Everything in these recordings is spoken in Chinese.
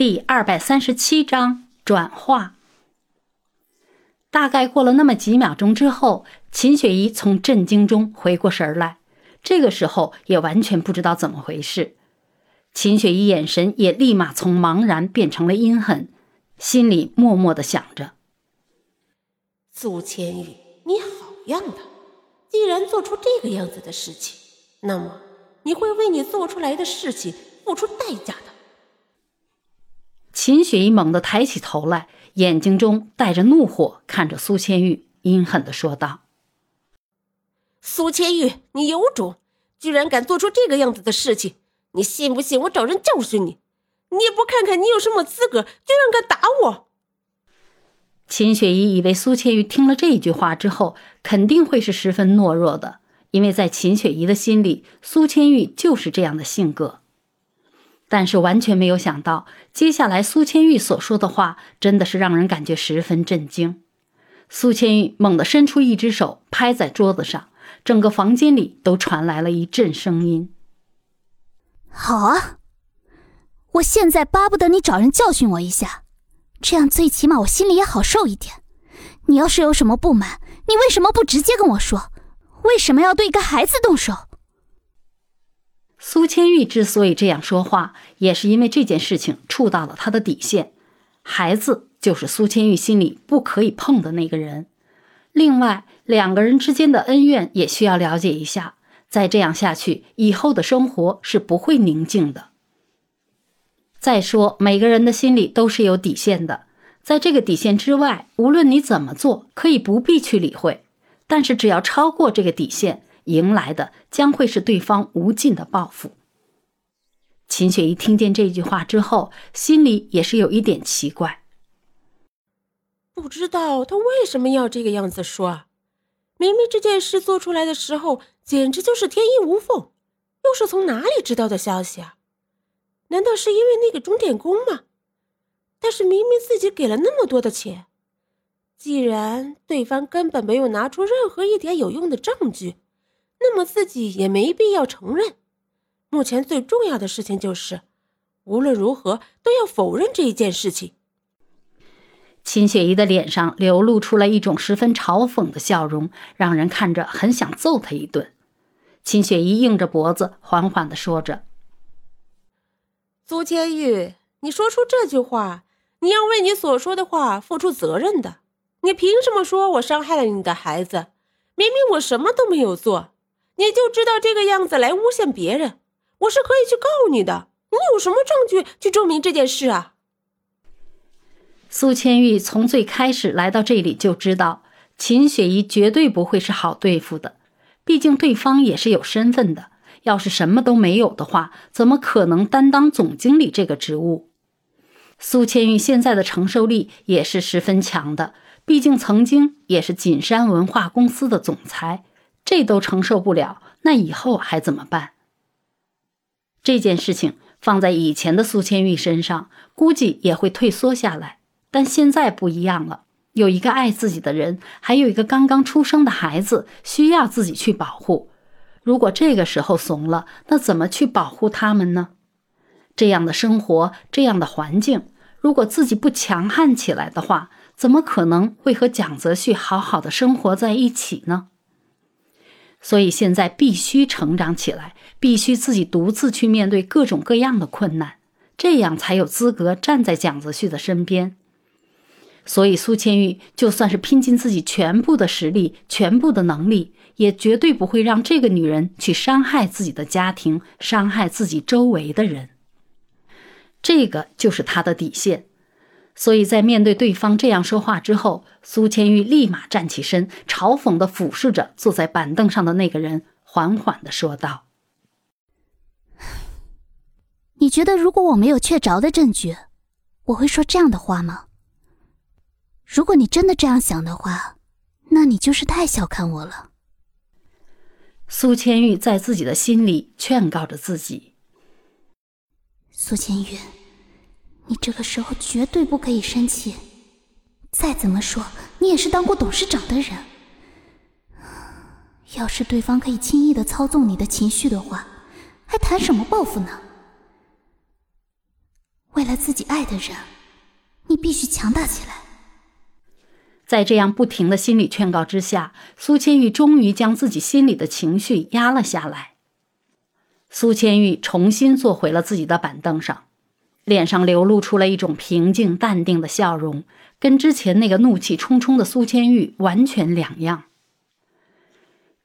第二百三十七章转化。大概过了那么几秒钟之后，秦雪怡从震惊中回过神来，这个时候也完全不知道怎么回事。秦雪怡眼神也立马从茫然变成了阴狠，心里默默的想着：苏千羽，你好样的！既然做出这个样子的事情，那么你会为你做出来的事情付出代价的。秦雪怡猛地抬起头来，眼睛中带着怒火，看着苏千玉，阴狠的说道：“苏千玉，你有种，居然敢做出这个样子的事情！你信不信我找人教训你？你也不看看你有什么资格，居然敢打我！”秦雪怡以为苏千玉听了这句话之后，肯定会是十分懦弱的，因为在秦雪怡的心里，苏千玉就是这样的性格。但是完全没有想到，接下来苏千玉所说的话真的是让人感觉十分震惊。苏千玉猛地伸出一只手，拍在桌子上，整个房间里都传来了一阵声音。好啊，我现在巴不得你找人教训我一下，这样最起码我心里也好受一点。你要是有什么不满，你为什么不直接跟我说？为什么要对一个孩子动手？苏千玉之所以这样说话，也是因为这件事情触到了他的底线。孩子就是苏千玉心里不可以碰的那个人。另外，两个人之间的恩怨也需要了解一下。再这样下去，以后的生活是不会宁静的。再说，每个人的心里都是有底线的，在这个底线之外，无论你怎么做，可以不必去理会。但是，只要超过这个底线，迎来的将会是对方无尽的报复。秦雪怡听见这句话之后，心里也是有一点奇怪，不知道他为什么要这个样子说。明明这件事做出来的时候，简直就是天衣无缝，又是从哪里知道的消息啊？难道是因为那个钟点工吗？但是明明自己给了那么多的钱，既然对方根本没有拿出任何一点有用的证据。那么自己也没必要承认。目前最重要的事情就是，无论如何都要否认这一件事情。秦雪怡的脸上流露出了一种十分嘲讽的笑容，让人看着很想揍他一顿。秦雪怡硬着脖子，缓缓的说着：“苏千玉，你说出这句话，你要为你所说的话付出责任的。你凭什么说我伤害了你的孩子？明明我什么都没有做。”你就知道这个样子来诬陷别人，我是可以去告你的。你有什么证据去证明这件事啊？苏千玉从最开始来到这里就知道秦雪怡绝对不会是好对付的，毕竟对方也是有身份的。要是什么都没有的话，怎么可能担当总经理这个职务？苏千玉现在的承受力也是十分强的，毕竟曾经也是锦山文化公司的总裁。这都承受不了，那以后还怎么办？这件事情放在以前的苏千玉身上，估计也会退缩下来。但现在不一样了，有一个爱自己的人，还有一个刚刚出生的孩子需要自己去保护。如果这个时候怂了，那怎么去保护他们呢？这样的生活，这样的环境，如果自己不强悍起来的话，怎么可能会和蒋泽旭好好的生活在一起呢？所以现在必须成长起来，必须自己独自去面对各种各样的困难，这样才有资格站在蒋泽旭的身边。所以苏千玉就算是拼尽自己全部的实力、全部的能力，也绝对不会让这个女人去伤害自己的家庭，伤害自己周围的人。这个就是她的底线。所以在面对对方这样说话之后，苏千玉立马站起身，嘲讽地俯视着坐在板凳上的那个人，缓缓地说道：“你觉得如果我没有确凿的证据，我会说这样的话吗？如果你真的这样想的话，那你就是太小看我了。”苏千玉在自己的心里劝告着自己：“苏千玉。”你这个时候绝对不可以生气。再怎么说，你也是当过董事长的人。要是对方可以轻易的操纵你的情绪的话，还谈什么报复呢？为了自己爱的人，你必须强大起来。在这样不停的心理劝告之下，苏千玉终于将自己心里的情绪压了下来。苏千玉重新坐回了自己的板凳上，脸上流露出了一种平静淡定的笑容，跟之前那个怒气冲冲的苏千玉完全两样。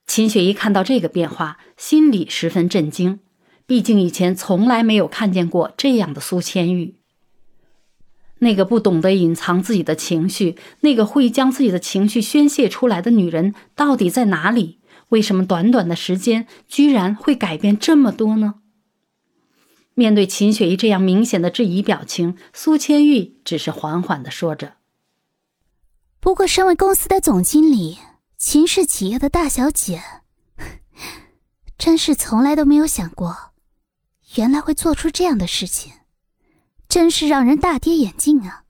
秦雪一看到这个变化，心里十分震惊，毕竟以前从来没有看见过这样的苏千玉。那个不懂得隐藏自己的情绪，那个会将自己的情绪宣泄出来的女人，到底在哪里？为什么短短的时间居然会改变这么多呢？面对秦雪怡这样明显的质疑表情，苏千玉只是缓缓的说着：“不过，身为公司的总经理，秦氏企业的大小姐，真是从来都没有想过，原来会做出这样的事情，真是让人大跌眼镜啊！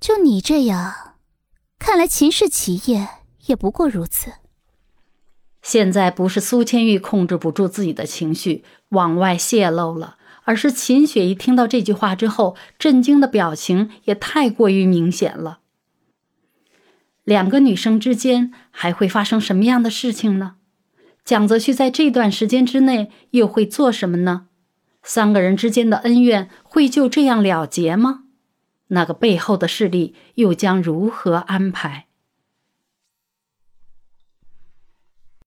就你这样，看来秦氏企业也不过如此。”现在不是苏千玉控制不住自己的情绪往外泄露了，而是秦雪一听到这句话之后，震惊的表情也太过于明显了。两个女生之间还会发生什么样的事情呢？蒋泽旭在这段时间之内又会做什么呢？三个人之间的恩怨会就这样了结吗？那个背后的势力又将如何安排？